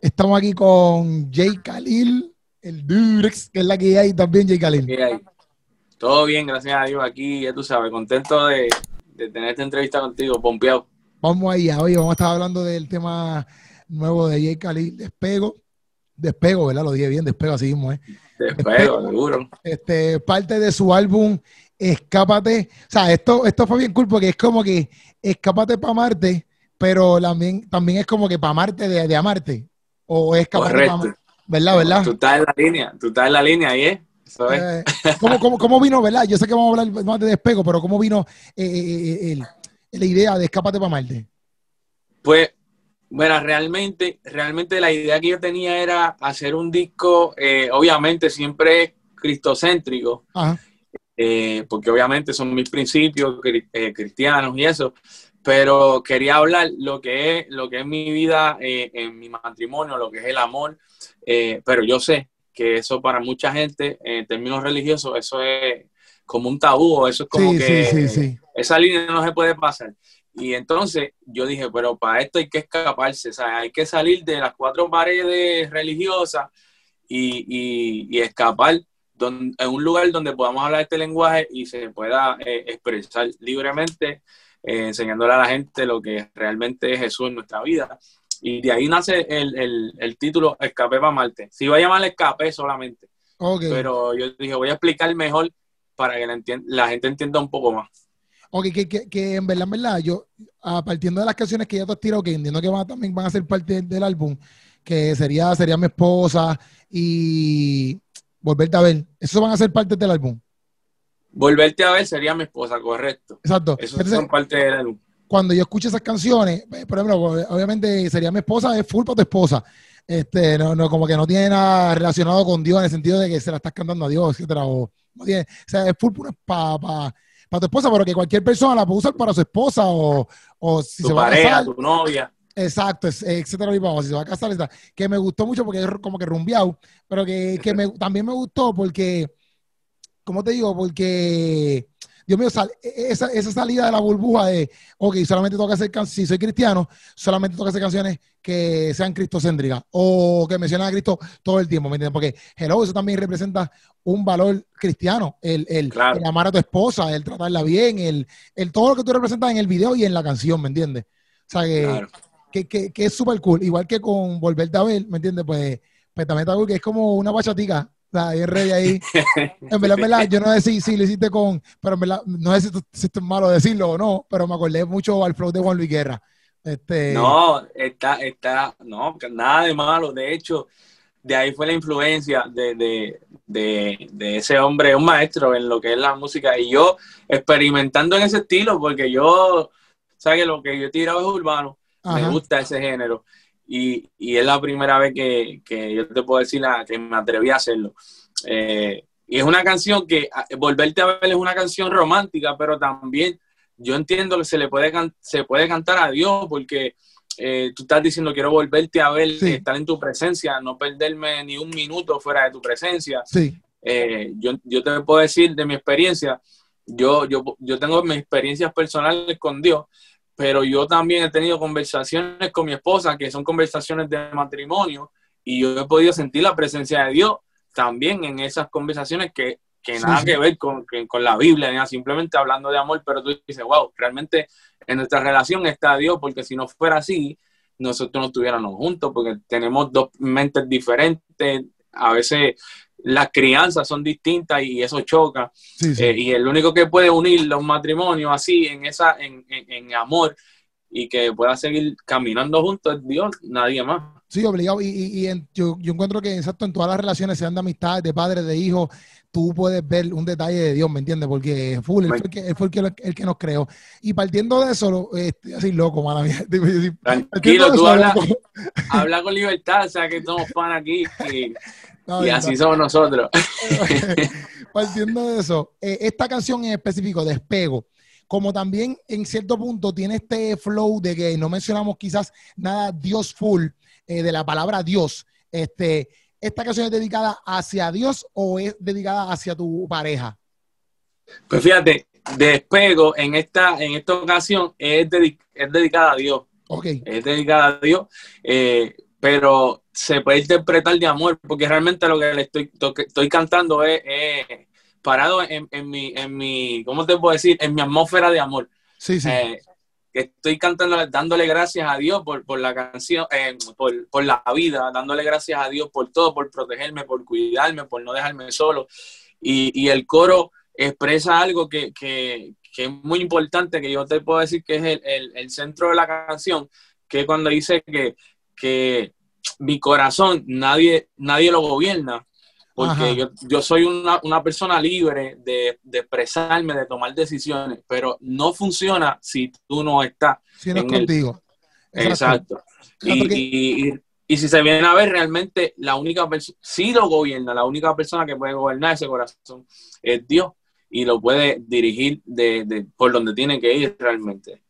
Estamos aquí con Jay Khalil, el Durex, que es la que hay también, Jay Khalil. Todo bien, gracias a Dios. Aquí, ya tú sabes, contento de, tener esta entrevista contigo, pompeado. Vamos allá, hoy vamos a estar hablando del tema nuevo de Jay Khalil, Despego. Despego, ¿verdad? Lo dije bien, Despego, así mismo, ¿eh? Despego, seguro. Este, parte de su álbum Escápate. O sea, esto, esto fue bien cool porque es como que Escápate para Marte pero también, también es como que para amarte de, amarte. O es capaz de amarte. ¿Verdad, verdad? Tú estás en la línea, tú estás en la línea ahí, ¿eh? Eso es. Eh, ¿cómo, vino, verdad? Yo sé que vamos a hablar más de despego, pero ¿cómo vino eh, eh, la idea de Escápate para Marte? Pues, bueno, realmente, realmente la idea que yo tenía era hacer un disco, obviamente siempre cristocéntrico, porque obviamente son mis principios cristianos y eso, pero quería hablar lo que es, lo que es mi vida eh, en mi matrimonio, lo que es el amor, eh, pero yo sé que eso para mucha gente, en términos religiosos, eso es como un tabú, eso es como que esa línea no se puede pasar. Y entonces yo dije, pero para esto hay que escaparse, hay que salir de las cuatro paredes religiosas y, y, escapar en un lugar donde podamos hablar este lenguaje y se pueda eh, expresar libremente eh, enseñándole a la gente lo que realmente es Jesús en nuestra vida. Y de ahí nace el, título Escape para Marte. Si iba a llamar Escape solamente. Pero yo dije, voy a explicar mejor para que la, gente entienda un poco más. Ok, que, en verdad, en verdad, yo, a partiendo de las canciones que ya te has tirado, que entiendo que también van a ser parte del álbum, que sería, sería mi esposa y volverte a ver, ¿esos van a ser parte del álbum? Volverte a ver sería mi esposa, correcto. Exacto. Eso son parte de la Cuando yo escucho esas canciones, eh, por ejemplo, obviamente sería mi esposa, es full para tu esposa. Este, no, no, como que no tiene nada relacionado con Dios en el sentido de que se la estás cantando a Dios, etcétera. O, no tiene, o sea, es full para pa, tu esposa, pero que cualquier persona la puede usar para su esposa o, o si tu se va pareja, a casar. tu novia. Exacto, etcétera, si se va a casar, etcétera. que me gustó mucho porque es como que rumbeado, pero que, que me, también me gustó porque ¿cómo te digo? Porque, Dios mío, e, e, esa, esa, salida de la burbuja de, ok, solamente toca hacer canciones, si soy cristiano, solamente toca hacer canciones que sean cristocéntricas o que mencionen a Cristo todo el tiempo, ¿me entiendes? Porque, hello, eso también representa un valor cristiano, el, el, amar a tu esposa, el tratarla bien, el, el, todo lo que tú representas en el video y en la canción, ¿me entiendes? O sea, que, que, que, es súper cool, igual que con Volverte a ver, ¿me entiendes? Pues, pues también está cool, que es como una bachatica ahí rey ahí. En verdad, en verdad, yo no sé si, si lo hiciste con, pero en verdad, no sé si, esto es malo decirlo o no, pero me acordé mucho al flow de Juan Luis Guerra. Este... No, está, está, no, nada de malo. De hecho, de ahí fue la influencia de, de, de, de, ese hombre, un maestro en lo que es la música. Y yo experimentando en ese estilo, porque yo, ¿sabes? Lo que yo he tirado es urbano. Me gusta ese género y, y es la primera vez que, que, yo te puedo decir la, que me atreví a hacerlo. Eh, y es una canción que, Volverte a ver es una canción romántica, pero también yo entiendo que se le puede, se puede cantar a Dios porque eh, tú estás diciendo quiero volverte a ver, estar en tu presencia, no perderme ni un minuto fuera de tu presencia. Sí. Eh, yo, yo te puedo decir de mi experiencia, yo, yo, yo tengo mis experiencias personales con Dios, pero yo también he tenido conversaciones con mi esposa, que son conversaciones de matrimonio, y yo he podido sentir la presencia de Dios también en esas conversaciones que, que nada que ver con, con la Biblia, simplemente hablando de amor, pero tú dices, wow, realmente en nuestra relación está Dios, porque si no fuera así, nosotros no estuviéramos juntos, porque tenemos dos mentes diferentes, a veces las crianzas son distintas y eso choca. Eh, y el único que puede unir los matrimonios así, en, esa, en, en, amor, y que pueda seguir caminando juntos es Dios, nadie más. Sí, obligado. Y, y, yo, yo, encuentro que exacto en todas las relaciones, sean de amistad, de padre, de hijo, tú puedes ver un detalle de Dios, ¿me entiendes? Porque full, él fue, el que, él fue el, que, nos creó. Y partiendo de eso, estoy así loco, mala mía. Tranquilo, tú habla, habla, con libertad, o sea que somos pan aquí. Y y así somos nosotros. Partiendo de eso, eh, esta canción en específico, Despego, como también en cierto punto tiene este flow de que no mencionamos quizás nada Dios full eh, de la palabra Dios, este, ¿esta canción es dedicada hacia Dios o es dedicada hacia tu pareja? Pues fíjate, Despego en esta, en esta ocasión es, dedicada a Dios. Okay. Es dedicada a Dios. Eh, pero se puede interpretar de amor, porque realmente lo que le estoy, estoy cantando es, parado en, mi, en mi, ¿cómo te puedo decir? En mi atmósfera de amor. Sí, sí. Eh, estoy cantando, dándole gracias a Dios por, por la canción, eh, por, por, la vida, dándole gracias a Dios por todo, por protegerme, por cuidarme, por no dejarme solo. Y, y el coro expresa algo que, que, que, es muy importante, que yo te puedo decir que es el, el, el centro de la canción, que cuando dice que que mi corazón nadie, nadie lo gobierna, porque yo, yo, soy una, una persona libre de, de, expresarme, de tomar decisiones, pero no funciona si tú no estás. Si no es contigo. Exacto. Y, y, y, si se viene a ver, realmente la única persona, si lo gobierna, la única persona que puede gobernar ese corazón es Dios y lo puede dirigir de, de por donde tiene que ir realmente.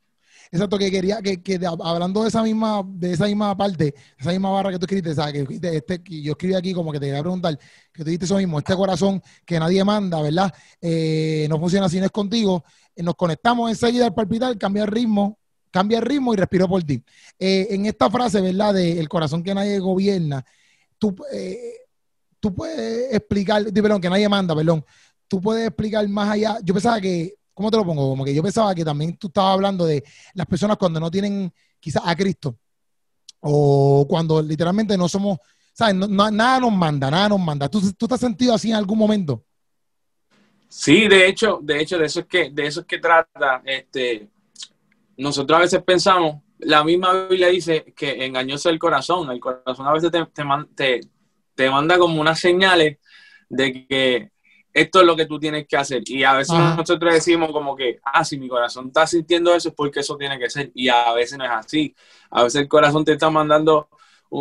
Exacto, que quería, que, que hablando de esa misma, de esa misma parte, esa misma barra que tú escribiste, ¿sabes? Que, este, yo escribí aquí como que te quería preguntar, que tú dijiste eso mismo, este corazón que nadie manda, ¿verdad? Eh, no funciona si no es contigo. Eh, nos conectamos enseguida al palpitar, cambia el ritmo, cambia el ritmo y respiro por ti. Eh, en esta frase, ¿verdad? De el corazón que nadie gobierna, tú, tú puedes explicar, perdón, que nadie manda, perdón, tú puedes explicar más allá. Yo pensaba que ¿cómo te lo pongo? Como que yo pensaba que también tú estabas hablando de las personas cuando no tienen quizás a Cristo o cuando literalmente no somos, ¿sabes? nada nos manda, nada nos manda. ¿Tú, ¿Tú te has sentido así en algún momento? Sí, de hecho, de hecho, de eso es que, de eso es que trata, este, nosotros a veces pensamos, la misma Biblia dice que engañoso el corazón, el corazón a veces te, te, te manda como unas señales de que esto es lo que tú tienes que hacer. Y a veces nosotros decimos como que, ah, si mi corazón está sintiendo eso es porque eso tiene que ser. Y a veces no es así. A veces el corazón te está mandando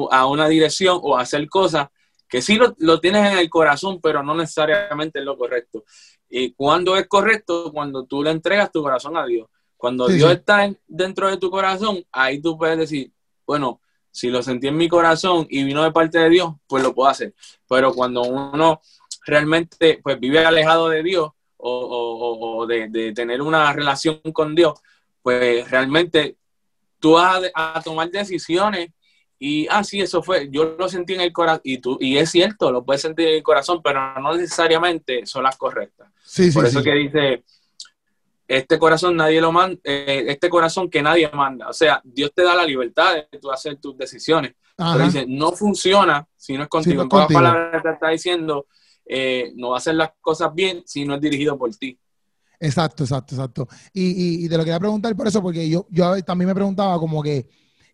a una dirección o a hacer cosas que sí lo, tienes en el corazón, pero no necesariamente es lo correcto. Y cuando es correcto, cuando tú le entregas tu corazón a Dios. Cuando Dios está dentro de tu corazón, ahí tú puedes decir, bueno, si lo sentí en mi corazón y vino de parte de Dios, pues lo puedo hacer. Pero cuando uno realmente pues vive alejado de Dios o, de, tener una relación con Dios, pues realmente tú vas a, tomar decisiones y, ah, sí, eso fue, yo lo sentí en el corazón y, tú, y es cierto, lo puedes sentir en el corazón, pero no necesariamente son las correctas. Por eso que dice, este corazón nadie lo manda, eh, este corazón que nadie manda. O sea, Dios te da la libertad de tú hacer tus decisiones. Pero dice, no funciona si no es contigo. en pocas palabras te está diciendo, eh, no va a hacer las cosas bien si no es dirigido por ti. Exacto, exacto, exacto. Y, y, te lo quería preguntar por eso, porque yo, yo también me preguntaba como que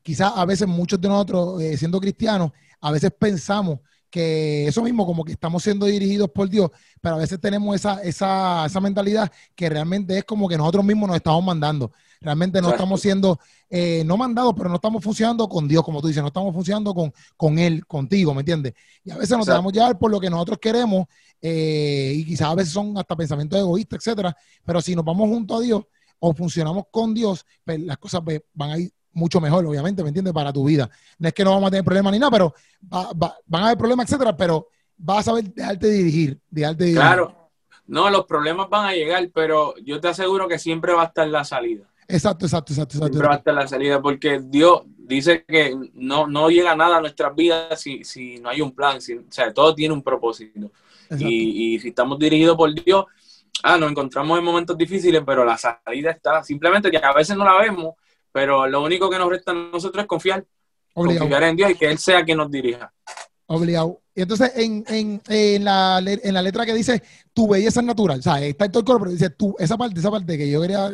quizás a veces muchos de nosotros, eh, siendo cristianos, a veces pensamos que eso mismo, como que estamos siendo dirigidos por Dios, pero a veces tenemos esa, esa, esa mentalidad que realmente es como que nosotros mismos nos estamos mandando. Realmente no estamos siendo, eh, no mandados, pero no estamos funcionando con Dios, como tú dices, no estamos funcionando con, con Él, contigo, ¿me entiendes? Y a veces nos dejamos llevar por lo que nosotros queremos eh, y quizás a veces son hasta pensamientos egoístas, etcétera, pero si nos vamos junto a Dios o funcionamos con Dios, pues las cosas pues, van a ir mucho mejor, obviamente, ¿me entiendes? Para tu vida. No es que no vamos a tener problemas ni nada, pero van a haber problemas, etcétera, pero vas a saber dejarte dirigir, dejarte dirigir. Claro. No, los problemas van a llegar, pero yo te aseguro que siempre va a estar la salida. Exacto, exacto, exacto. Siempre va a estar la salida, porque Dios dice que no, no llega nada a nuestras vidas si, si no hay un plan, o sea, todo tiene un propósito. Y, y, si estamos dirigidos por Dios, ah, nos encontramos en momentos difíciles, pero la salida está. Simplemente que a veces no la vemos, pero lo único que nos resta a nosotros es confiar, confiar en Dios y que Él sea quien nos dirija. Obligado. Y entonces en, en, en, la, en la letra que dice tu belleza es natural, o sea, está en todo el coro, pero dice tu, esa parte, esa parte que yo quería,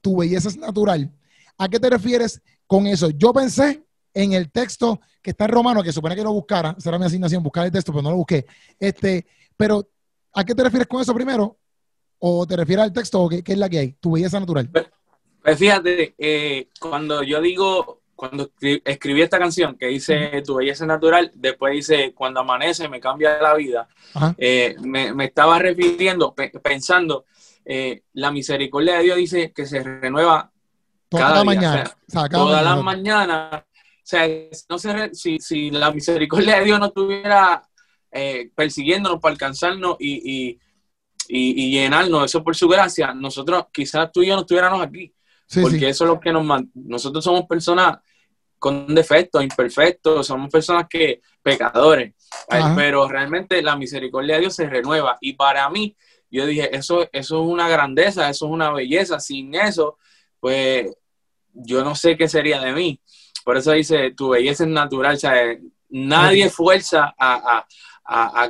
tu belleza es natural. ¿A qué te refieres con eso? Yo pensé en el texto que está en romano, que supone que lo buscara, será mi asignación buscar el texto, pero no lo busqué. Este, pero, ¿a qué te refieres con eso primero? ¿O te refieres al texto o qué, qué es la que hay? Tu belleza natural. Pues, fíjate, eh, cuando yo digo, cuando escribí esta canción que dice Tu belleza natural, después dice Cuando amanece me cambia la vida, eh, me, estaba refiriendo, pensando, eh, la misericordia de Dios dice que se renueva toda cada la mañana. toda la mañana. O sea, no sé si, si la misericordia de Dios no estuviera persiguiéndonos para alcanzarnos y, y, y, llenarnos eso por su gracia, nosotros quizás tú y yo no estuviéramos aquí porque eso es lo que nos Nosotros somos personas con defectos, imperfectos, somos personas que, pecadores, pero realmente la misericordia de Dios se renueva. Y para mí, yo dije, eso, eso es una grandeza, eso es una belleza. Sin eso, pues yo no sé qué sería de mí. Por eso dice, tu belleza es natural, o sea, nadie fuerza a,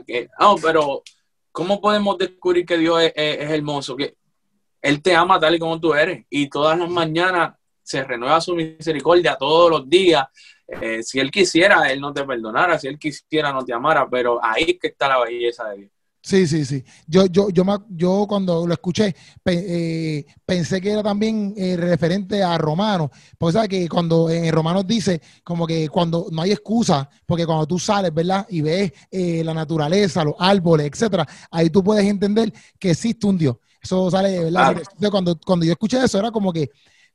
que, no, pero ¿cómo podemos descubrir que Dios es, es hermoso? Que Él te ama tal y como tú eres y todas las mañanas se renueva su misericordia todos los días. Eh, si Él quisiera, Él no te perdonara, si Él quisiera, no te amara, pero ahí que está la belleza de Dios. Sí, sí, sí. Yo, yo, yo, yo cuando lo escuché eh, pensé que era también eh, referente a Romanos, porque sabes que cuando en Romanos dice como que cuando no hay excusa, porque cuando tú sales, ¿verdad? Y ves la naturaleza, los árboles, etcétera, ahí tú puedes entender que existe un Dios. Eso sale, ¿verdad? Cuando, cuando yo escuché eso, era como que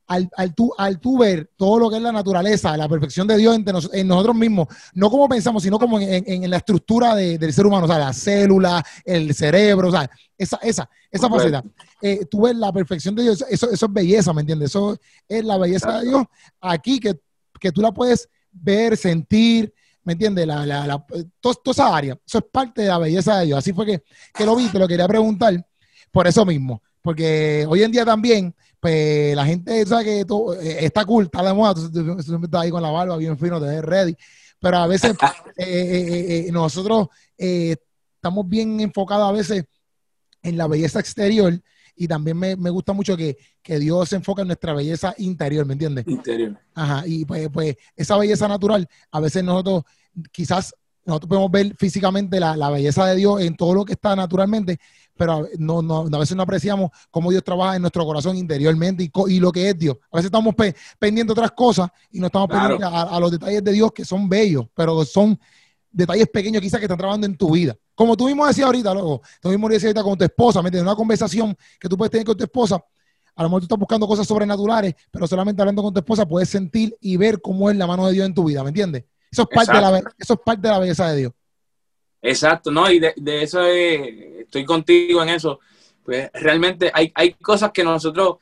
al, al, tú, al tú ver todo lo que es la naturaleza, la perfección de Dios en nosotros mismos, no como pensamos, sino como en, la estructura del ser humano, o sea, la célula, el cerebro, o sea, esa, esa, esa faceta. Eh, tú ves la perfección de Dios, eso, eso es belleza, ¿me entiendes? Eso es la belleza de Dios aquí, que, que tú la puedes ver, sentir, ¿me entiendes? La, la, la, toda, esa área, eso es parte de la belleza de Dios. Así fue que, que lo vi, te lo quería preguntar por eso mismo, porque hoy en día también pues la gente sabe que todo, eh, está cool, está de moda, tú, siempre estás ahí con la barba bien fino, te ves ready, pero a veces eh, eh, nosotros estamos bien enfocados a veces en la belleza exterior y también me, gusta mucho que, Dios se enfoca en nuestra belleza interior, ¿me entiendes? Interior. Ajá, y pues, pues esa belleza natural, a veces nosotros quizás nosotros podemos ver físicamente la, la, belleza de Dios en todo lo que está naturalmente, pero no, no, a veces no apreciamos cómo Dios trabaja en nuestro corazón interiormente y, y lo que es Dios. A veces estamos pendientes de otras cosas y no estamos pendientes a, los detalles de Dios que son bellos, pero son detalles pequeños quizás que están trabajando en tu vida. Como tú mismo decías ahorita, luego, tú mismo decías ahorita con tu esposa, ¿me? Una conversación que tú puedes tener con tu esposa, a lo mejor tú estás buscando cosas sobrenaturales, pero solamente hablando con tu esposa puedes sentir y ver cómo es la mano de Dios en tu vida, ¿me entiendes? Eso es parte, de la, eso es parte de la belleza de Dios. Exacto, no, y de, eso estoy contigo en eso. Pues realmente hay, hay cosas que nosotros,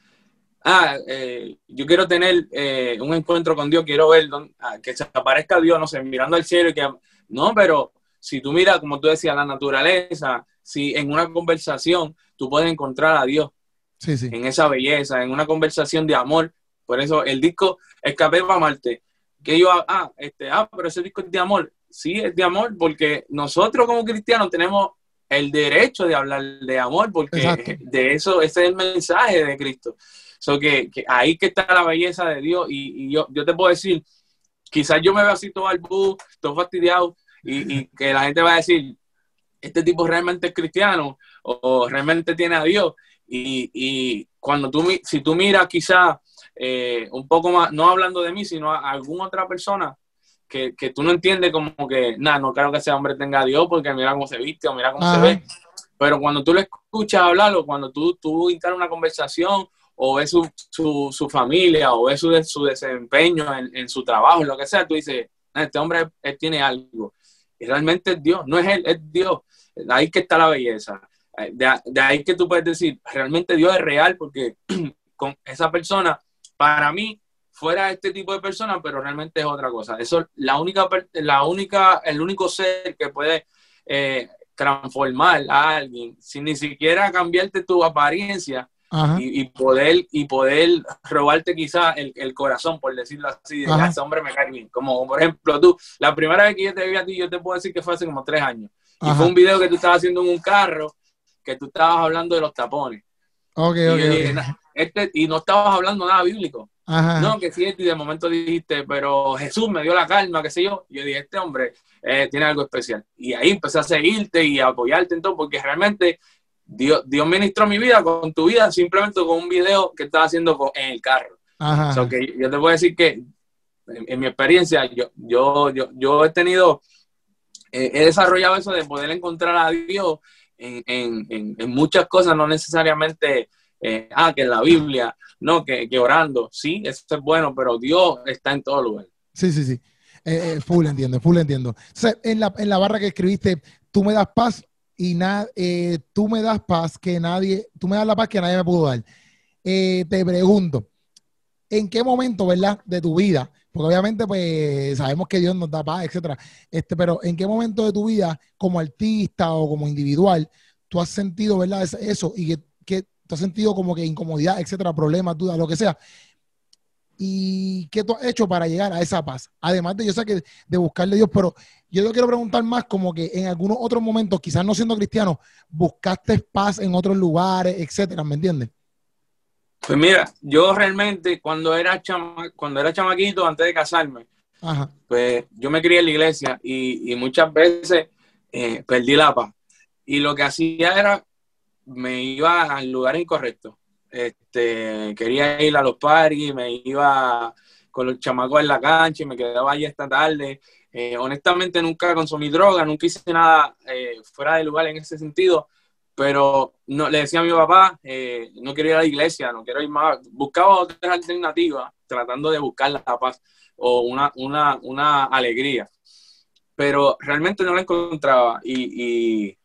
ah, eh, yo quiero tener eh, un encuentro con Dios, quiero ver ah, que se aparezca Dios, no sé, mirando al cielo y que, no, pero si tú miras, como tú decías, la naturaleza, si en una conversación tú puedes encontrar a Dios sí, sí. en esa belleza, en una conversación de amor. Por eso el disco Escapé para Marte, que yo, ah, este, ah, pero ese disco es de amor. Sí es de amor, porque nosotros como cristianos tenemos el derecho de hablar de amor, porque de eso, ese es el mensaje de Cristo. So que, ahí que está la belleza de Dios, y, yo, yo te puedo decir, quizás yo me veo así todo al bus, todo fastidiado, y, que la gente va a decir, este tipo realmente es cristiano, o, realmente tiene a Dios, y, cuando tú, si tú miras quizás eh, un poco más, no hablando de mí, sino a alguna otra persona, que, que tú no entiendes como que, nada, no creo que ese hombre tenga a Dios porque mira cómo se viste o mira cómo se ve. Pero cuando tú le escuchas hablar o cuando tú, tú una conversación o ves su, su, su familia o ves su, su desempeño en, en, su trabajo, lo que sea, tú dices, este hombre él tiene algo. Y realmente es Dios, no es él, es Dios. Ahí que está la belleza. De, de ahí que tú puedes decir, realmente Dios es real porque con esa persona, para mí, fuera este tipo de personas, pero realmente es otra cosa. Eso la única, la única, el único ser que puede eh, transformar a alguien sin ni siquiera cambiarte tu apariencia y, poder y poder robarte quizás el, corazón, por decirlo así, de ese hombre me cae bien. Como por ejemplo tú, la primera vez que yo te vi a ti, yo te puedo decir que fue hace como tres años. Y fue un video que tú estabas haciendo en un carro, que tú estabas hablando de los tapones. y, este, y no estabas hablando nada bíblico. No, que sí, y de momento dijiste, pero Jesús me dio la calma, qué sé yo. yo dije, este hombre eh, tiene algo especial. Y ahí empecé a seguirte y a apoyarte en todo, porque realmente Dios, Dios ministró mi vida con tu vida simplemente con un video que estaba haciendo en el carro. Ajá. que yo te puedo decir que en, mi experiencia, yo, yo, yo, yo he tenido, eh, he desarrollado eso de poder encontrar a Dios en, en, en muchas cosas, no necesariamente eh, ah, que en la Biblia, no, que, que, orando, sí, eso es bueno, pero Dios está en todo lugar. Sí, sí, sí. Eh, eh, full entiendo, full entiendo. en, la, en la barra que escribiste, tú me das paz y nada, tú me das paz que nadie, tú me das la paz que nadie me pudo dar. te pregunto, ¿en qué momento, verdad, de tu vida porque obviamente pues sabemos que Dios nos da paz, etcétera. Este, pero ¿en qué momento de tu vida, como artista o como individual, tú has sentido, verdad, eso y que, que tú has sentido como que incomodidad, etcétera, problemas, dudas, lo que sea? ¿Y qué tú has hecho para llegar a esa paz? Además de, yo sé que de buscarle a Dios, pero yo te quiero preguntar más como que en algunos otros momentos, quizás no siendo cristiano, buscaste paz en otros lugares, etcétera, ¿me entiendes? Pues mira, yo realmente cuando era, chama, cuando era chamaquito, antes de casarme, pues yo me crié en la iglesia y, muchas veces eh, perdí la paz. Y lo que hacía era, me iba al lugar incorrecto. Este, quería ir a los parques, me iba con los chamacos en la cancha y me quedaba ahí esta tarde. Eh, honestamente nunca consumí droga, nunca hice nada eh, fuera de lugar en ese sentido, pero no, le decía a mi papá, eh, no quiero ir a la iglesia, no quiero ir más, buscaba otras alternativas tratando de buscar la paz o una, una, una alegría, pero realmente no la encontraba y,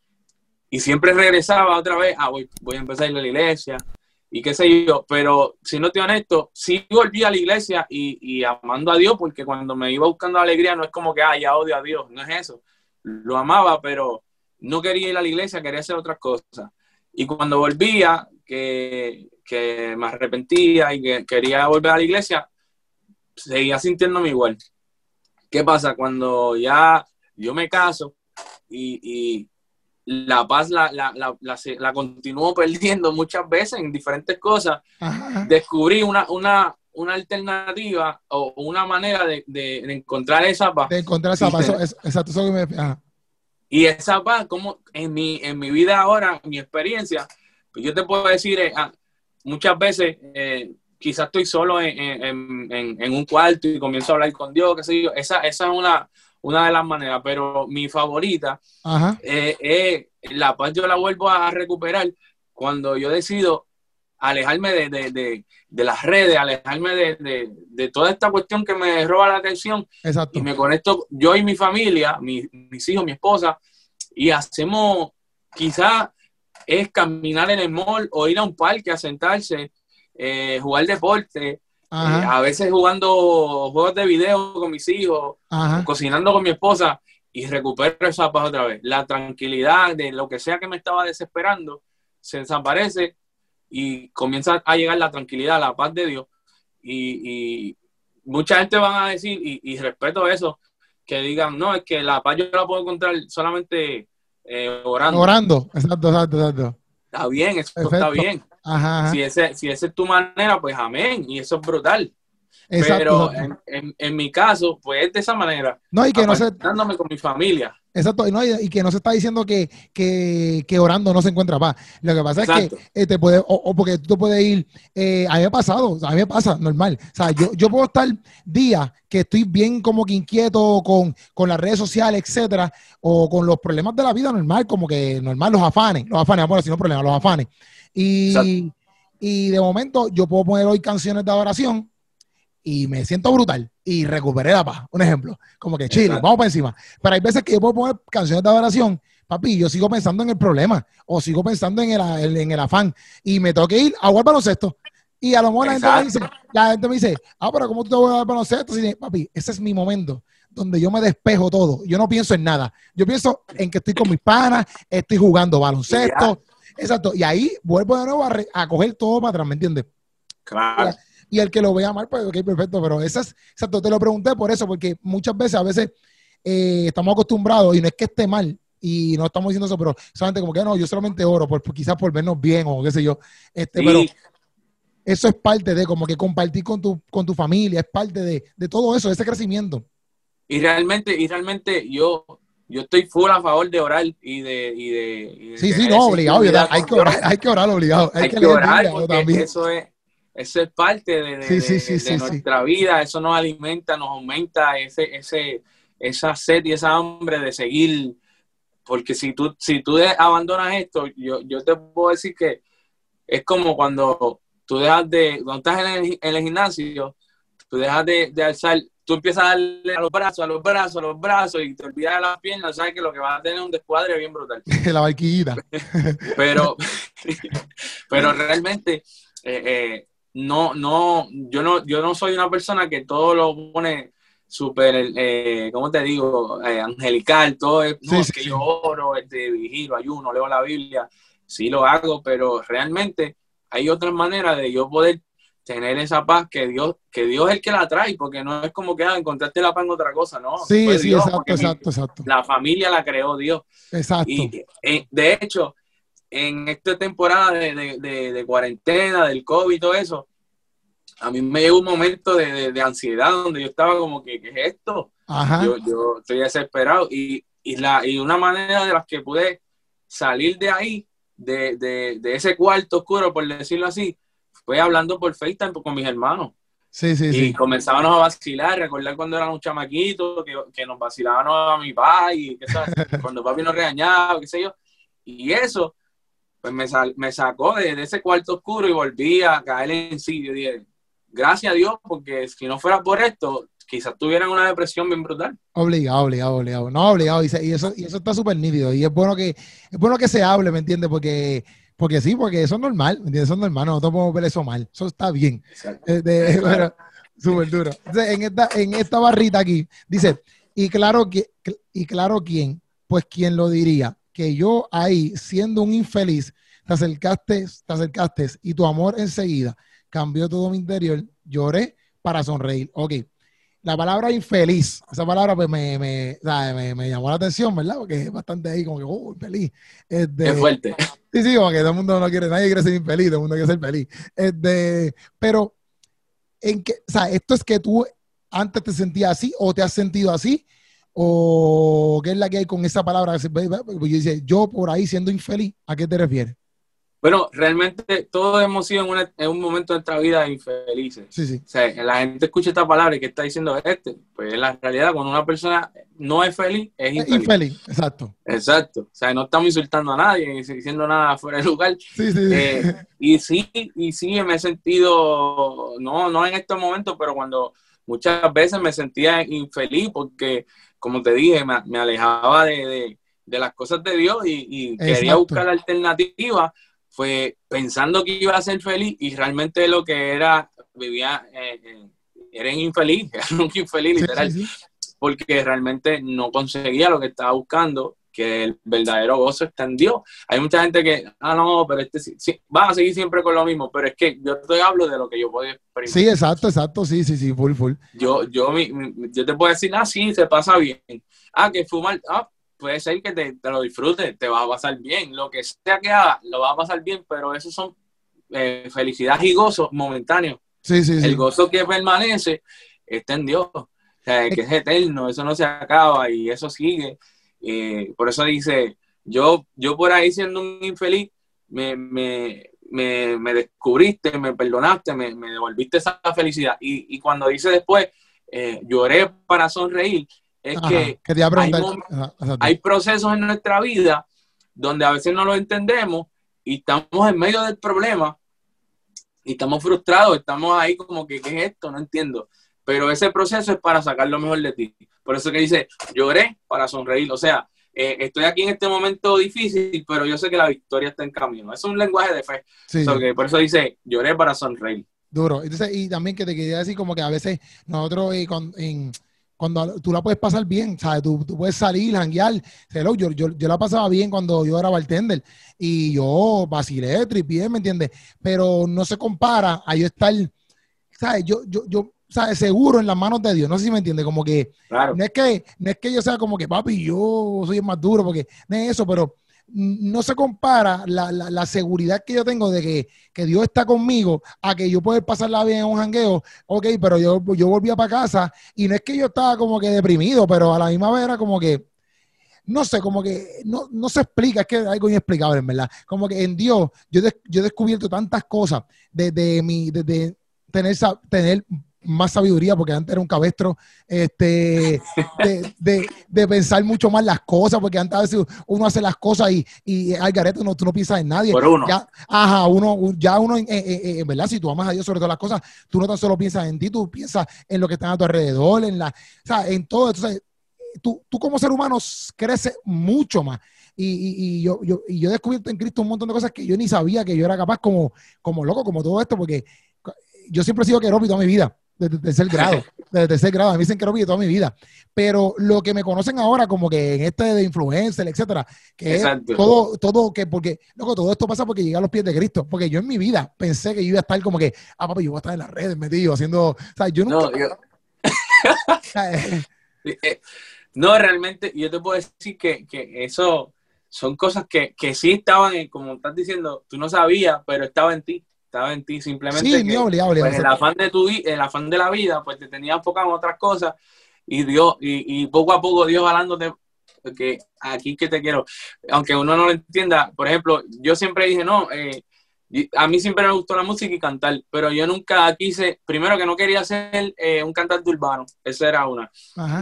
y siempre regresaba otra vez, ah, voy, voy a empezar a ir a la iglesia, y qué sé yo, pero si no estoy honesto, sí volví a la iglesia y, amando a Dios, porque cuando me iba buscando alegría no es como que, ah, ya odio a Dios, no es eso. Lo amaba, pero no quería ir a la iglesia, quería hacer otras cosas. Y cuando volvía, que, que me arrepentía y que quería volver a la iglesia, seguía sintiéndome igual. ¿Qué pasa? Cuando ya yo me caso y, la paz la, la, la, la, continuó perdiendo muchas veces en diferentes cosas. Descubrí una, una, una alternativa o una manera de, de, encontrar esa paz. De encontrar esa paz, exacto, eso que me... Y esa paz, como en mi, en mi vida ahora, mi experiencia, pues yo te puedo decir, eh, ah, muchas veces eh, quizás estoy solo en, en, en, en, un cuarto y comienzo a hablar con Dios, qué sé yo, esa, esa es una una de las maneras, pero mi favorita es eh, la paz yo la vuelvo a recuperar cuando yo decido alejarme de, las redes, alejarme de, toda esta cuestión que me roba la atención y me conecto yo y mi familia, mis hijos, mi esposa, y hacemos, quizás es caminar en el mall o ir a un parque a sentarse, eh, jugar deporte, eh, a veces jugando juegos de video con mis hijos, cocinando con mi esposa y recupero esa paz otra vez. La tranquilidad de lo que sea que me estaba desesperando se desaparece y comienza a llegar la tranquilidad, la paz de Dios. Y, mucha gente van a decir, y, respeto eso, que digan, no, es que la paz yo la puedo encontrar solamente eh, orando. Orando, exacto, exacto, exacto. Está bien, eso está bien. Si, ese, si esa es tu manera, pues amén. Y eso es brutal. Pero en, en, mi caso, pues es de esa manera. No, y que no se. con mi familia. Exacto, y, que no se está diciendo que, que, orando no se encuentra paz. Lo que pasa es que eh, te puede, o, porque tú puedes ir, eh, a mí me ha pasado, a mí me pasa, normal. O sea, yo, yo puedo estar días que estoy bien como que inquieto con, con las redes sociales, etcétera, o con los problemas de la vida normal, como que normal, los afanes, los afanes, bueno, si no problemas, los afanes. Y, y de momento yo puedo poner hoy canciones de adoración y me siento brutal y recuperé la paz. Un ejemplo, como que chile, vamos para encima. Pero hay veces que yo puedo poner canciones de adoración, papi, yo sigo pensando en el problema o sigo pensando en el, en el afán y me tengo que ir a jugar baloncesto. Y a lo mejor la gente, me dice, la gente me dice, ah, pero ¿cómo tú te vas a jugar baloncesto? Y papi, ese es mi momento donde yo me despejo todo. Yo no pienso en nada. Yo pienso en que estoy con mis panas, estoy jugando baloncesto, Exacto. Y ahí vuelvo de nuevo a, coger todo para atrás, ¿me entiendes? Claro. Y el que lo vea mal, pues ok, perfecto. Pero esas, exacto, te lo pregunté por eso, porque muchas veces, a veces, eh, estamos acostumbrados, y no es que esté mal, y no estamos diciendo eso, pero solamente como que no, yo solamente oro, por, quizás por vernos bien o qué sé yo. Este, Pero eso es parte de como que compartir con tu, con tu familia, es parte de, de todo eso, de ese crecimiento. Y realmente, y realmente yo, yo estoy full a favor de orar y de... Y de, sí, sí, no, obligado. Hay que, orar, hay que orar obligado. Hay, que, orar porque eso es, eso es parte de, de, nuestra vida. Eso nos alimenta, nos aumenta ese, ese, esa sed y esa hambre de seguir. Porque si tú, si tú abandonas esto, yo, yo te puedo decir que es como cuando tú dejas de, cuando estás en el, en el gimnasio, tú dejas de, de alzar tú empiezas a darle a los brazos, a los brazos, a los brazos y te olvidas de las piernas, sabes que lo que va a tener es un descuadre bien brutal. la barquillita. pero, pero realmente eh, eh, no, no, yo no, yo no soy una persona que todo lo pone súper, eh, ¿cómo te digo? Eh, angelical, todo es, no, que yo oro, este, vigilo, ayuno, leo la Biblia, sí lo hago, pero realmente hay otras maneras de yo poder tener esa paz que Dios, que Dios es el que la trae, porque no es como que ah, encontraste la paz en otra cosa, no. Sí, sí, exacto, exacto, exacto. La familia la creó Dios. Exacto. Y eh, de hecho, en esta temporada de, de, de, cuarentena, del COVID y todo eso, a mí me llegó un momento de, ansiedad donde yo estaba como que, ¿qué es esto? Yo, yo, estoy desesperado y, y, la, y una manera de las que pude salir de ahí, de, de, ese cuarto oscuro, por decirlo así, fue hablando por FaceTime con mis hermanos. Sí, sí, y comenzábamos a vacilar, recordar cuando éramos chamaquitos, que, que nos vacilábamos a mi papá y que, cuando papi nos regañaba, qué sé yo. Y eso, pues me, me sacó de, ese cuarto oscuro y volví a caer en sí. Yo dije, gracias a Dios, porque si no fuera por esto, quizás tuvieran una depresión bien brutal. Obligado, obligado, obligado. No, obligado. Y, eso, y eso está súper nítido. Y es bueno que, es bueno que se hable, ¿me entiendes? Porque, porque sí, porque eso es normal, ¿me entiendes? Eso es normal, no podemos ver eso mal. Eso está bien. Eh, súper duro. en esta, en esta barrita aquí, dice, y claro, que, y claro quién, pues quién lo diría, que yo ahí, siendo un infeliz, te acercaste, te acercaste y tu amor enseguida cambió todo mi interior, lloré para sonreír. Ok, la palabra infeliz, esa palabra pues me, me, me, llamó la atención, ¿verdad? Porque es bastante ahí como que, oh, infeliz. Es, fuerte. Sí, sí, como que todo el mundo no quiere, nadie quiere ser infeliz, todo el mundo quiere ser feliz. Es pero, ¿en qué, o sea, esto es que tú antes te sentías así o te has sentido así? ¿O qué es la que hay con esa palabra? Yo dice, yo por ahí siendo infeliz, ¿a qué te refieres? Bueno, realmente todos hemos sido en, un momento de nuestra vida infelices. Sí, sí. O sea, la gente escucha esta palabra y que está diciendo este, pues en la realidad cuando una persona no es feliz, es infeliz. infeliz. exacto. Exacto. O sea, no estamos insultando a nadie, ni diciendo nada fuera de lugar. Sí, sí, eh, y sí, y sí me he sentido, no, no en estos momentos, pero cuando muchas veces me sentía infeliz porque, como te dije, me, alejaba de, las cosas de Dios y, quería buscar alternativas fue pensando que iba a ser feliz y realmente lo que era, vivía, eh, eh era infeliz, era un infeliz literal, porque realmente no conseguía lo que estaba buscando, que el verdadero gozo está en Dios. Hay mucha gente que, ah, no, pero este sí, va a seguir siempre con lo mismo, pero es que yo te hablo de lo que yo puedo experimentar. Sí, exacto, exacto, sí, sí, sí, full, full. Yo, yo, mi, yo te puedo decir, ah, sí, se pasa bien. Ah, que fumar, ah, puede ser que te, lo disfrutes, te va a pasar bien, lo que sea que haga, lo va a pasar bien, pero esos son eh, felicidad y gozo momentáneos. Sí, sí, El gozo que permanece está en Dios, que es eterno, eso no se acaba y eso sigue. Eh, por eso dice, yo, yo por ahí siendo un infeliz, me, me, me, descubriste, me perdonaste, me, devolviste esa felicidad. Y, y cuando dice después, eh, lloré para sonreír, es que, hay, procesos en nuestra vida donde a veces no lo entendemos y estamos en medio del problema y estamos frustrados, estamos ahí como que, ¿qué es esto? No entiendo. Pero ese proceso es para sacar lo mejor de ti. Por eso que dice, lloré para sonreír. O sea, eh, estoy aquí en este momento difícil, pero yo sé que la victoria está en camino. Es un lenguaje de fe. por eso dice, lloré para sonreír. Duro. Entonces, y también que te quería decir como que a veces nosotros eh, en cuando tú la puedes pasar bien, ¿sabes? Tú, puedes salir, janguear. Yo, yo, yo, la pasaba bien cuando yo era bartender y yo vacilé, tripié, ¿me entiendes? Pero no se compara a yo estar, ¿sabes? Yo, yo, yo, ¿sabes? Seguro en las manos de Dios. No sé si me entiende, como que, no, es que no es que yo sea como que, papi, yo soy el más duro, porque no es eso, pero no se compara la, la, seguridad que yo tengo de que, que, Dios está conmigo a que yo pueda pasarla bien en un jangueo. Ok, pero yo, yo volvía para casa y no es que yo estaba como que deprimido, pero a la misma vez era como que, no sé, como que no, no se explica, es que es algo inexplicable, en verdad. Como que en Dios yo, yo he descubierto tantas cosas desde mi, desde tener, tener más sabiduría, porque antes era un cabestro, este, de, pensar mucho más las cosas, porque antes a veces uno hace las cosas y, y al gareto no, tú no piensas en nadie. Por uno. Ya, ajá, uno, ya uno, en verdad, si tú amas a Dios sobre todas las cosas, tú no tan solo piensas en ti, tú piensas en lo que está a tu alrededor, en la, o sea, en todo. Entonces, tú, tú como ser humano creces mucho más. Y, y, yo, yo, y yo he descubierto en Cristo un montón de cosas que yo ni sabía que yo era capaz como, como loco, como todo esto, porque yo siempre he sido queropi toda mi vida, desde tercer grado, desde tercer grado, a mí me dicen queropi toda mi vida, pero lo que me conocen ahora como que en este de influencer, etcétera, que es todo, todo, que porque, loco, todo esto pasa porque llega a los pies de Cristo, porque yo en mi vida pensé que yo iba a estar como que, ah, papi, yo voy a estar en las redes metido, haciendo, o sea, yo nunca... No, yo... Eh, no, realmente, yo te puedo decir que, que eso son cosas que, que sí estaban, en, como estás diciendo, tú no sabías, pero estaba en ti estaba en ti simplemente sí, que, pues, el afán de tu el afán de la vida pues te tenía enfocado en otras cosas y Dios y, y poco a poco Dios hablándote que aquí que te quiero. Aunque uno no lo entienda por ejemplo yo siempre dije no eh, a mí siempre me gustó la música y cantar pero yo nunca quise primero que no quería ser eh, un cantante urbano esa era una.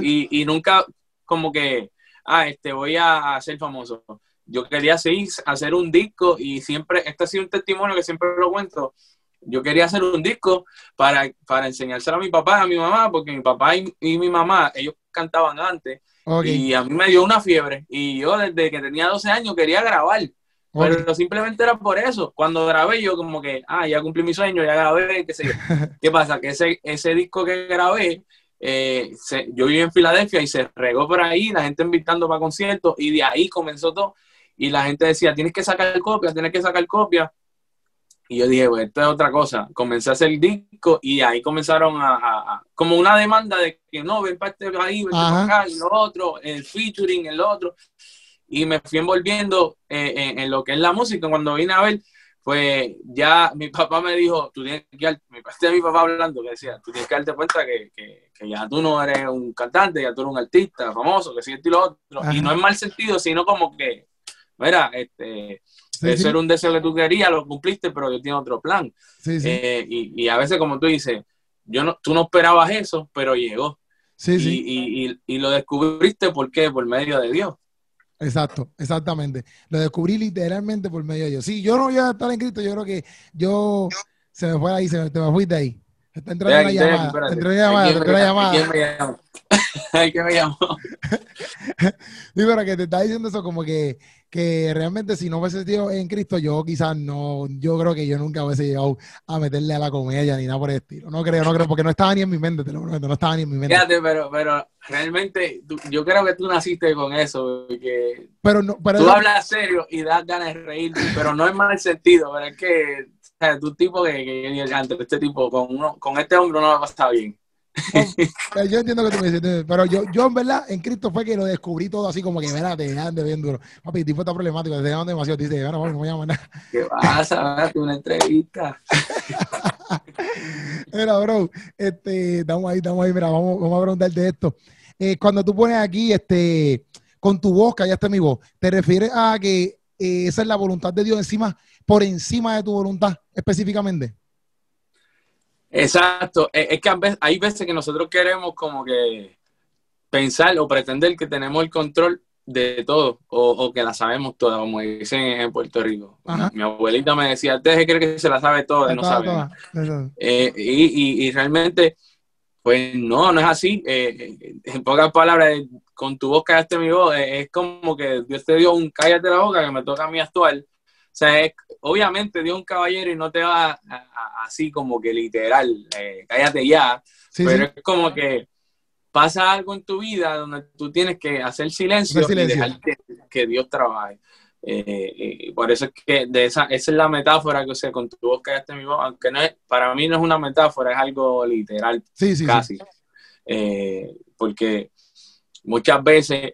Y, y nunca como que ah este voy a ser famoso yo quería seguir, hacer un disco y siempre, este ha sido un testimonio que siempre lo cuento, yo quería hacer un disco para, para enseñárselo a mi papá, a mi mamá, porque mi papá y, mi mamá, ellos cantaban antes, y a mí me dio una fiebre, y yo desde que tenía 12 años quería grabar, pero simplemente era por eso. Cuando grabé yo como que, ah, ya cumplí mi sueño, ya grabé, qué sé yo. ¿Qué pasa? Que ese, ese disco que grabé, eh, yo viví en Filadelfia y se regó por ahí, la gente invitando para conciertos, y de ahí comenzó todo y la gente decía, tienes que sacar copia, tienes que sacar copia. Y yo dije, bueno, esto es otra cosa. Comencé a hacer el disco y ahí comenzaron a, como una demanda de que no, ven para este ahí, ven para acá, y lo otro, el featuring, el otro. Y me fui envolviendo eh, en, lo que es la música. Cuando vine a ver, pues ya mi papá me dijo, tú tienes que, me pasé mi papá hablando, que decía, tú tienes que darte cuenta que, que, ya tú no eres un cantante, ya tú eres un artista famoso, que sigue y lo otro. Y no en mal sentido, sino como que mira, este, eso era un deseo que tú querías, lo cumpliste, pero yo tengo otro plan. Eh, y, a veces, como tú dices, yo no, tú no esperabas eso, pero llegó. Sí, y, y, lo descubriste, ¿por qué? Por medio de Dios. Exacto, exactamente. Lo descubrí literalmente por medio de Dios. Sí, yo no iba a estar en Cristo, yo creo que yo se me fue ahí, se me, te me fuiste ahí. Está entrando una llamada. Una llamada. ¿Quién me llamó? Sí, pero que te está diciendo eso como que que realmente si no hubiese sentido en Cristo, yo quizás no, yo creo que yo nunca hubiese llegado a meterle a la comedia ni nada por el estilo. No creo, no creo, porque no estaba ni en mi mente, te lo prometo, no estaba ni en mi mente. Fíjate, pero, pero realmente yo creo que tú naciste con eso, porque pero no, pero tú hablas serio y das ganas de reír, pero no es mal sentido, pero es que o sea, tú tipo que, que, que este tipo con uno, con este hombre no va a pasar bien. yo entiendo que tú me dices, pero yo, yo en verdad en Cristo fue que lo descubrí todo así como que, mira, te ande bien duro. Papi, tipo está problemático, te dejan demasiado. Te dice, bueno, no me llaman nada. ¿Qué pasa? Una entrevista. mira, bro, este, estamos ahí, estamos ahí, mira, vamos, vamos a preguntarte esto. Eh, cuando tú pones aquí, este, con tu voz, callaste mi voz, ¿te refieres a que eh, esa es la voluntad de Dios encima, por encima de tu voluntad específicamente? Exacto, es que hay veces que nosotros queremos como que pensar o pretender que tenemos el control de todo o, que la sabemos toda, como dicen en Puerto Rico. Mi abuelita me decía, deje creer que se la sabe toda y no sabe. Eh, y, y, realmente, pues no, no es así. Eh, en pocas palabras, con tu voz callaste mi voz, es como que Dios te dio un cállate la boca que me toca a mí actuar o sea, obviamente Dios un caballero y no te va así como que literal, eh, cállate ya, pero es como que pasa algo en tu vida donde tú tienes que hacer silencio, y dejar que, Dios trabaje. Eh, por eso es que de esa, esa es la metáfora que, o sea, con tu voz callaste mi voz, aunque no es, para mí no es una metáfora, es algo literal, casi. Eh, porque muchas veces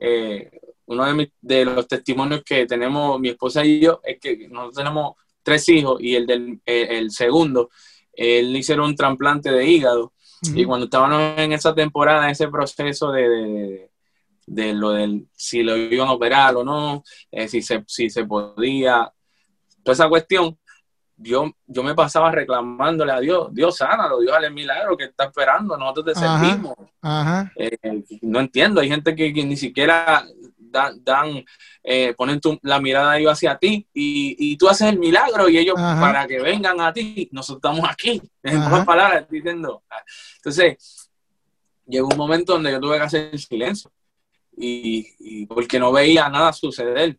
uno de, de, los testimonios que tenemos mi esposa y yo es que nosotros tenemos tres hijos y el del el segundo, él hicieron un trasplante de hígado. Y cuando estábamos en esa temporada, en ese proceso de, de, lo del si lo iban a operar o no, eh, si, se, si se podía, toda esa cuestión, yo, yo me pasaba reclamándole a Dios, Dios sánalo, Dios el milagro que está esperando, nosotros te servimos. Eh, no entiendo, hay gente que, que, ni siquiera dan, eh, ponen la mirada de ellos hacia ti y, tú haces el milagro y ellos para que vengan a ti, nosotros estamos aquí, en pocas palabras, diciendo. Entonces, llegó un momento donde yo tuve que hacer el silencio y, porque no veía nada suceder.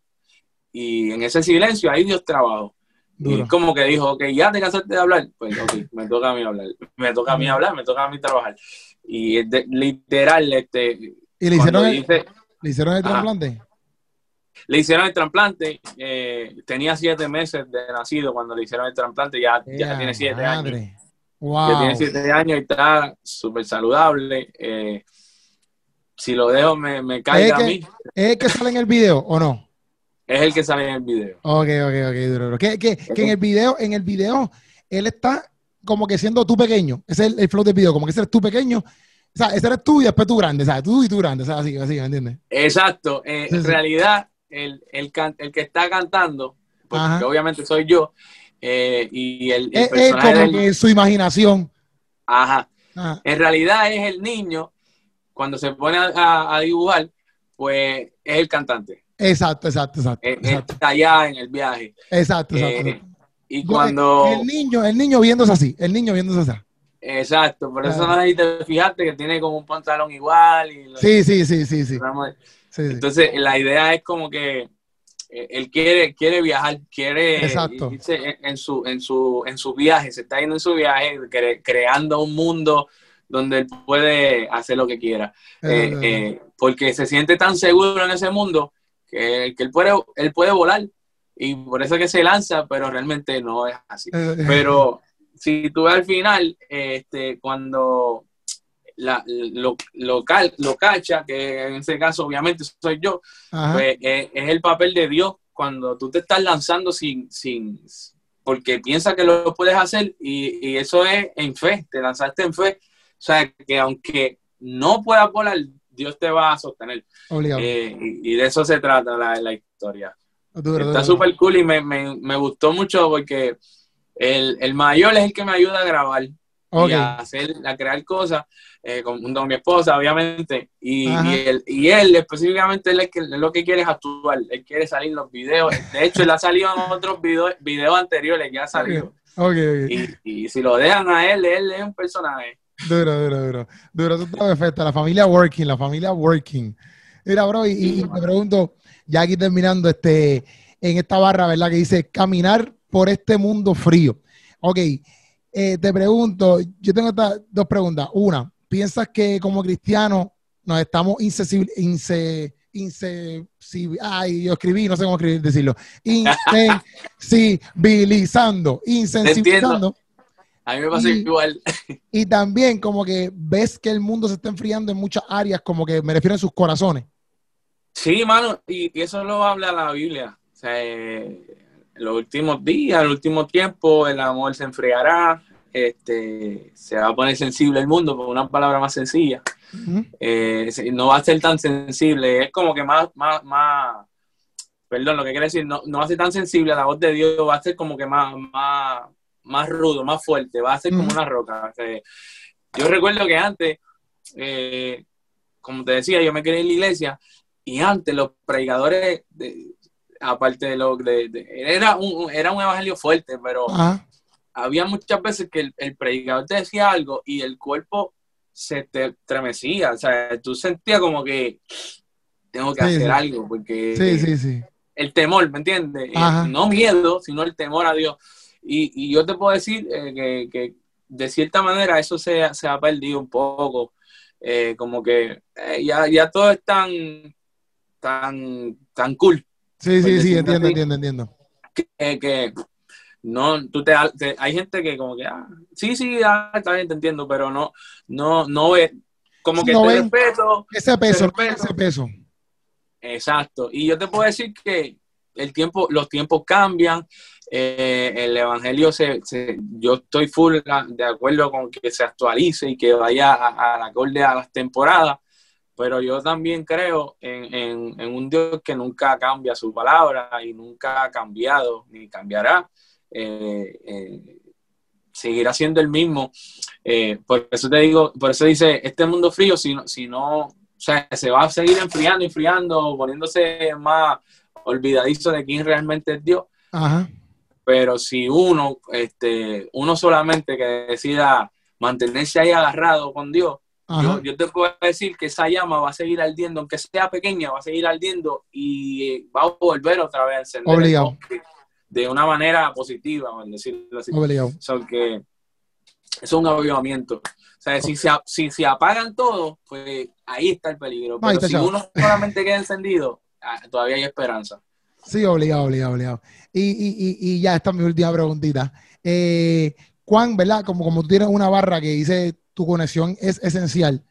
Y en ese silencio ahí Dios trabajó. Y como que dijo, ok, ya te cansaste de hablar. Pues ok, me toca a mí hablar. Me toca a mí hablar, me toca a mí trabajar. Y literal, este. ¿Y le hicieron, el, ¿le hicieron el trasplante? Le hicieron el trasplante, eh, tenía siete meses de nacido cuando le hicieron el trasplante, ya, ya tiene siete años. Wow. Ya tiene siete años y está súper saludable. Eh, si lo dejo, me, me cae a mí. ¿Es el que sale en el video o no? Es el que sale en el video. Ok, ok, ok, duro. Que, que, que en el video, en el video, él está como que siendo tú pequeño. Ese es el, flow del video, como que ese eres tú pequeño. Sea, ese eres tú y después tú grande, ¿sabes? Tú y tú grande, ¿sabes? Así, así, ¿me entiendes? Exacto. Eh, en realidad, el, el, el, que está cantando, porque obviamente soy yo, eh, y el, el es, como que su imaginación. Ajá. En realidad es el niño, cuando se pone a, dibujar, pues es el cantante. Exacto, exacto, exacto. Eh, está allá en el viaje. Exacto, exacto. Eh, y cuando... El, niño, el niño viéndose así, el niño viéndose así. Exacto, por eso no te fijaste que tiene como un pantalón igual. Y sí, sí, sí, sí, sí. Entonces, la idea es como que eh, él quiere, quiere viajar, quiere irse en, su, en, su, en su viaje, se está yendo en su viaje, creando un mundo donde él puede hacer lo que quiera. Eh, eh, porque se siente tan seguro en ese mundo que, que, él, puede, él puede volar. Y por eso que se lanza, pero realmente no es así. Pero si tú ves al final, este, cuando la, lo, local lo cacha, que en ese caso obviamente soy yo, pues, eh, es, el papel de Dios cuando tú te estás lanzando sin, sin porque piensa que lo puedes hacer y, eso es en fe, te lanzaste en fe. O sea, que aunque no puedas volar, Dios te va a sostener. Eh, y, de eso se trata la, la historia. Está súper cool y me, me, me, gustó mucho porque el, el mayor es el que me ayuda a grabar y a, hacer, a crear cosas eh, con, mi esposa, obviamente. Y, y, él, específicamente, él es, que, lo que quiere es actuar. Él quiere salir los videos. De hecho, él ha salido en otros videos, videos anteriores que ha salido. Y, si lo dejan a él, él es un personaje. Duro, duro, duro. Duro, tú perfecto. La familia Working, la familia Working. Mira, bro, y, te pregunto, ya aquí terminando, este, en esta barra, ¿verdad? Que dice caminar por este mundo frío. Ok, eh, te pregunto, yo tengo estas dos preguntas. Una, ¿piensas que como cristianos nos estamos insensibles, ay, yo escribí, no sé cómo escribir, decirlo, insensibilizando, insensibilizando. A mí me pasa igual. Y también como que ves que el mundo se está enfriando en muchas áreas, como que me refiero en sus corazones. Sí, mano, y, eso lo habla la Biblia. O sea, eh, en los últimos días, en el último tiempo, el amor se enfriará, este, se va a poner sensible el mundo, por una palabra más sencilla. Eh, no va a ser tan sensible, es como que más, más, más perdón, lo que quiere decir, no, no va a ser tan sensible a la voz de Dios, va a ser como que más, más, más rudo, más fuerte, va a ser como una roca. yo recuerdo que antes, eh, como te decía, yo me quedé en la iglesia y antes los predicadores, de, aparte de lo de, era, un, era un evangelio fuerte, pero había muchas veces que el, predicador te decía algo y el cuerpo se te tremecía, o sea, tú sentías como que tengo que hacer algo, porque el temor, ¿me entiendes? Eh, no miedo, sino el temor a Dios. Y, yo te puedo decir eh, que, de cierta manera eso se, ha perdido un poco, eh, como que ya, ya todo es tan, tan, tan cool, Sí, sí, sí, entiendo, entiendo, entiendo. Que, no, tú te, hay gente que como que, ah, sí, sí, ah, está bien, te entiendo, pero no, no, no ve, como que te respeto. Ese peso, ese peso. Exacto. Y yo te puedo decir que el tiempo, los tiempos cambian, eh, el evangelio se, yo estoy full de acuerdo con que se actualice y que vaya a, a la acorde a las temporadas, pero yo también creo en, un Dios que nunca cambia su palabra y nunca ha cambiado ni cambiará. Eh, eh, seguirá siendo el mismo. Eh, por eso te digo, por eso dice, este mundo frío, si no, si no, o sea, se va a seguir enfriando, enfriando, poniéndose más olvidadizo de quién realmente es Dios. Pero si uno, este, uno solamente que decida mantenerse ahí agarrado con Dios, yo, te puedo decir que esa llama va a seguir ardiendo, aunque sea pequeña, va a seguir ardiendo y va a volver otra vez a encender. Obligado. de una manera positiva, por decirlo así. So que es un avivamiento. O sea, si se, si se apagan todos, pues ahí está el peligro. Pero si uno solamente queda encendido, ah, todavía hay esperanza. Sí, obligado, obligado, obligado. Y, y, y, ya está mi última preguntita. Eh, Juan, ¿verdad? Como, como tú tienes una barra que dice tu conexión es esencial.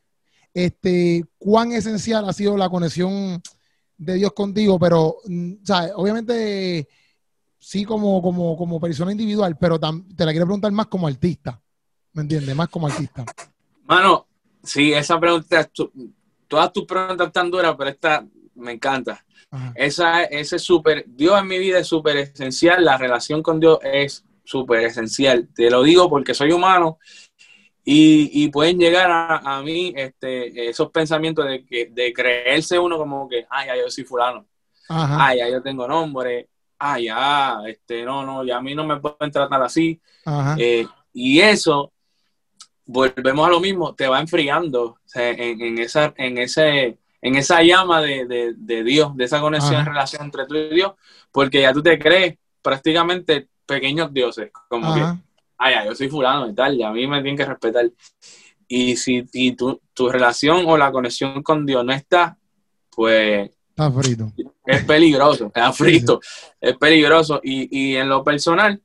Este, ¿Cuán esencial ha sido la conexión de Dios contigo? Pero, mm, ¿sabes? Obviamente, sí como, como, como persona individual, pero te la quiero preguntar más como artista. ¿Me entiendes? Más como artista. Mano, sí, esa pregunta, todas tus preguntas están duras, pero esta me encanta. Esa, ese es súper, Dios en mi vida es súper esencial, la relación con Dios es súper esencial. Te lo digo porque soy humano y, pueden llegar a, mí este, esos pensamientos de, que, de creerse uno como que, ay, ya yo soy fulano, ay, ya yo tengo nombre, ay, ya, este, no, no, ya a mí no me pueden tratar así. Eh, y eso, volvemos a lo mismo, te va enfriando en, esa, en ese en esa llama de, Dios, de esa conexión, relación entre tú y Dios, porque ya tú te crees prácticamente pequeños dioses, como ay, yo soy fulano y tal, y a mí me tienen que respetar. Y si tu, relación o la conexión con Dios no está, pues... Está frito. Es peligroso, está frito, es peligroso. Y, en lo personal,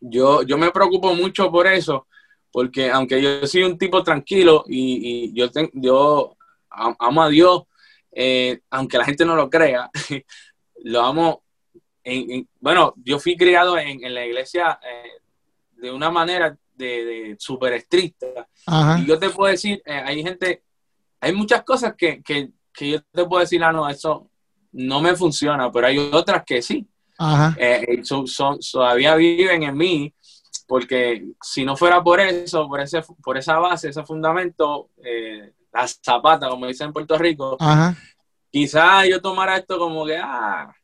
yo, yo me preocupo mucho por eso, porque aunque yo soy un tipo tranquilo y, yo, yo amo a Dios, eh, aunque la gente no lo crea, lo amo. En, bueno, yo fui criado en, la iglesia eh, de una manera de, de súper estricta. Y yo te puedo decir, eh, hay gente, hay muchas cosas que, que, que, yo te puedo decir, ah, no, eso no me funciona, pero hay otras que sí. son, todavía viven en mí, porque si no fuera por eso, por, ese, por esa base, ese fundamento, eh, la zapata, como dicen en Puerto Rico, quizás yo tomara esto como que, ah,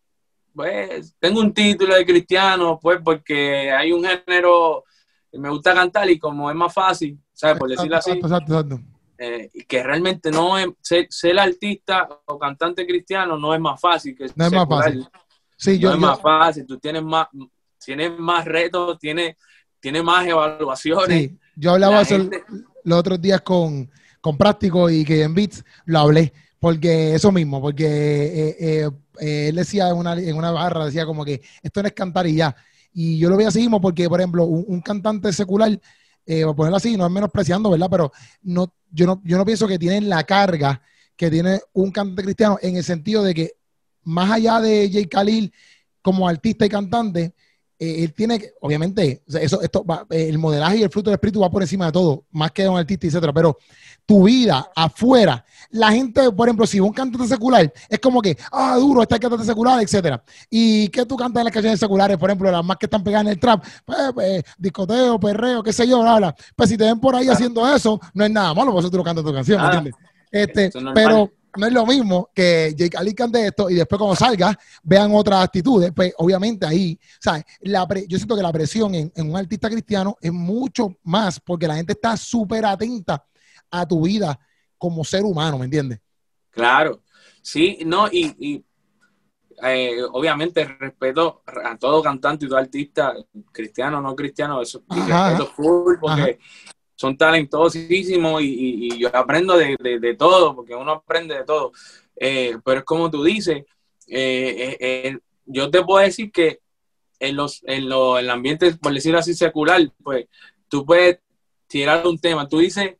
pues tengo un título de cristiano, pues porque hay un género que me gusta cantar y como es más fácil, ¿sabes? Por decirlo así. Eh, que realmente no es, ser, artista o cantante cristiano no es más fácil que no es más fácil. Sí, no es más fácil, tú tienes más, tienes más retos, tienes, tienes más evaluaciones. Sí. Yo hablaba eso los otros días con, con Práctico y que en Beats lo hablé, porque eso mismo, porque eh, eh, eh, él decía en una, en una barra, decía como que esto no es cantar y ya. Y yo lo voy a seguir porque, por ejemplo, un, cantante secular, eh, a ponerlo así, no es menospreciando, ¿verdad? Pero no, yo, no, yo no pienso que tienen la carga que tiene un cantante cristiano en el sentido de que, más allá de Jay Khalil como artista y cantante, él tiene que, obviamente, eso, esto el modelaje y el fruto del espíritu va por encima de todo, más que un artista, etcétera. Pero tu vida afuera. La gente, por ejemplo, si un cantante secular, es como que, ah, duro, está el cantante secular, etcétera. ¿Y qué tú cantas en las canciones seculares? Por ejemplo, las más que están pegadas en el trap, pues, pues, discoteo, perreo, qué sé yo, bla, Pues si te ven por ahí haciendo eso, no es nada malo, por eso tú lo cantas tu canción, ¿me entiendes? Este, pero no es lo mismo que Jake Ali cante esto y después cuando salga vean otras actitudes, pues obviamente ahí, ¿sabes? La yo siento que la presión en, en, un artista cristiano es mucho más porque la gente está súper atenta a tu vida como ser humano, ¿me entiendes? Claro, sí, no, y, eh, obviamente respeto a todo cantante y todo artista, cristiano o no cristiano, eso es full porque son talentosísimos y, yo aprendo de, todo, porque uno aprende de todo. Eh, pero es como tú dices, eh, yo te puedo decir que en los en, lo, en el ambiente, por decirlo así, secular, pues tú puedes tirar un tema, tú dices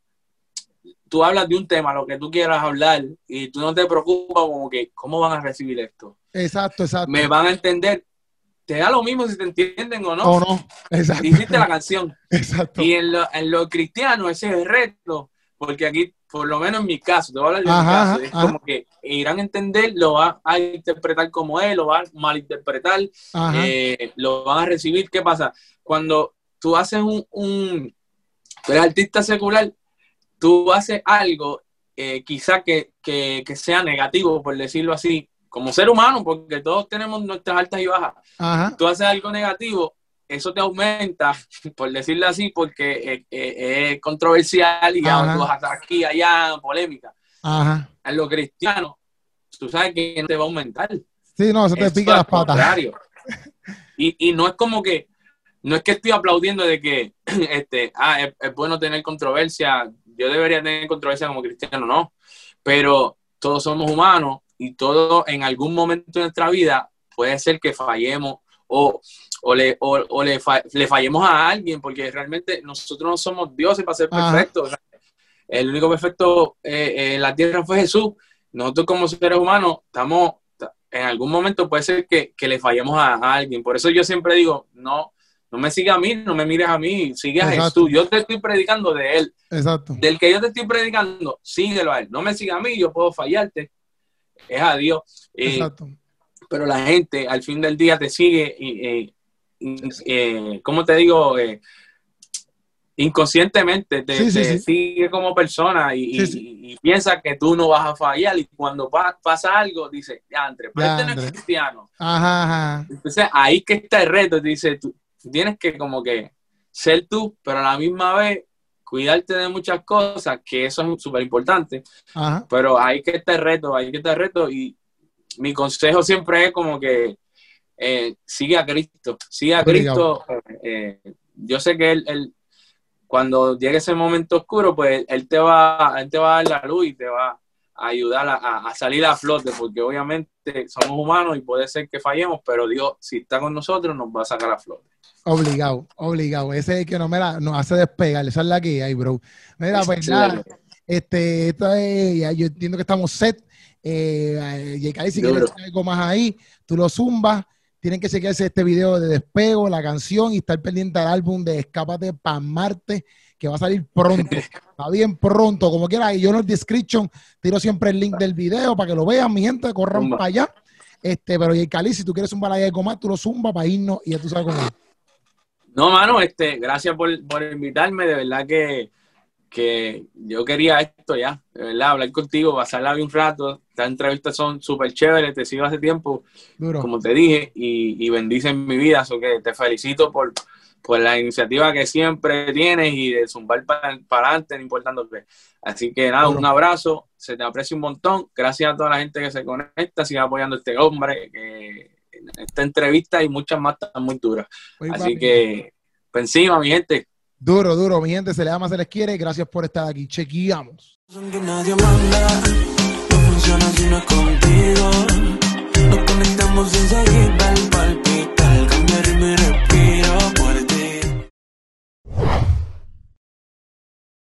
tú hablas de un tema, lo que tú quieras hablar, y tú no te preocupas como que, ¿cómo van a recibir esto? Exacto, exacto. Me van a entender. Te da lo mismo si te entienden o no. O no, exacto. Hiciste la canción. Exacto. Y en lo, en lo cristiano ese es el reto, porque aquí, por lo menos en mi caso, te voy a hablar de mi caso, es como que irán a entender, lo van a interpretar como él, lo van a malinterpretar, eh, lo van a recibir. ¿Qué pasa? Cuando tú haces un, un artista secular, tú haces algo eh, quizá que, sea negativo, por decirlo así, como ser humano, porque todos tenemos nuestras altas y bajas. Tú haces algo negativo, eso te aumenta, por decirlo así, porque eh, eh, es controversial y ya tú vas a aquí, allá, polémica. Ajá. En lo cristiano, tú sabes que te va a aumentar. Sí, no, eso te pica las patas. y, no es como que, no es que estoy aplaudiendo de que este, ah, es, bueno tener controversia, yo debería tener controversia como cristiano, no, pero todos somos humanos y todo en algún momento de nuestra vida puede ser que fallemos o, o, le, o, le, le, fallemos a alguien, porque realmente nosotros no somos dioses para ser perfectos. El único perfecto eh, en la tierra fue Jesús. Nosotros como seres humanos estamos, en algún momento puede ser que, le fallemos a, alguien. Por eso yo siempre digo, no, no me sigas a mí, no me mires a mí, sigue a Jesús. Yo te estoy predicando de Él. Exacto. Del que yo te estoy predicando, síguelo a Él. No me sigas a mí, yo puedo fallarte. Es a Dios. Eh, Exacto. Pero la gente al fin del día te sigue y, eh, ¿cómo te digo? Eh, inconscientemente te, sigue como persona y, piensa que tú no vas a fallar y cuando pasa algo dice, ya, André, pero este no es cristiano. Entonces ahí que está el reto, dice, tú tienes que como que ser tú, pero a la misma vez cuidarte de muchas cosas, que eso es súper importante, pero ahí que está el reto, ahí que está el reto y mi consejo siempre es como que eh, sigue a Cristo, sigue a Cristo. Eh, yo sé que él, cuando llegue ese momento oscuro, pues él te va, él te va a dar la luz y te va a ayudar a, salir a flote, porque obviamente somos humanos y puede ser que fallemos, pero Dios, si está con nosotros, nos va a sacar a flote. Obligado, obligado. Ese es que no me la, nos hace despegar. Esa es la que hay, bro. Mira, pues nada, este, esto es, yo entiendo que estamos set. Eh, y si quieres algo más ahí, tú lo zumbas tienen que seguirse este video de despego, la canción y estar pendiente al álbum de Escápate para Marte, que va a salir pronto. Está bien pronto, como quiera. Y yo en el description tiro siempre el link del video para que lo vean, mi gente, corran para allá. Este, pero y Cali, si tú quieres zumbar ahí algo más, tú lo zumba para irnos y ya tú sabes cómo es. No, mano, este, gracias por, por invitarme, de verdad que que yo quería esto ya, de verdad, hablar contigo, pasarla bien un rato. Estas entrevistas son súper chéveres, te sigo hace tiempo, como te dije, y, y bendicen mi vida. Así que te felicito por, por la iniciativa que siempre tienes y de zumbar para, adelante, no importando qué. Así que nada, un abrazo, se te aprecia un montón. Gracias a toda la gente que se conecta, sigue apoyando a este hombre, que esta entrevista y muchas más están muy duras. Así que, pues encima, mi gente, Duro, duro, mi gente, se le ama, se les quiere. Gracias por estar aquí. Chequeamos. Nadie manda, no funciona si no es contigo.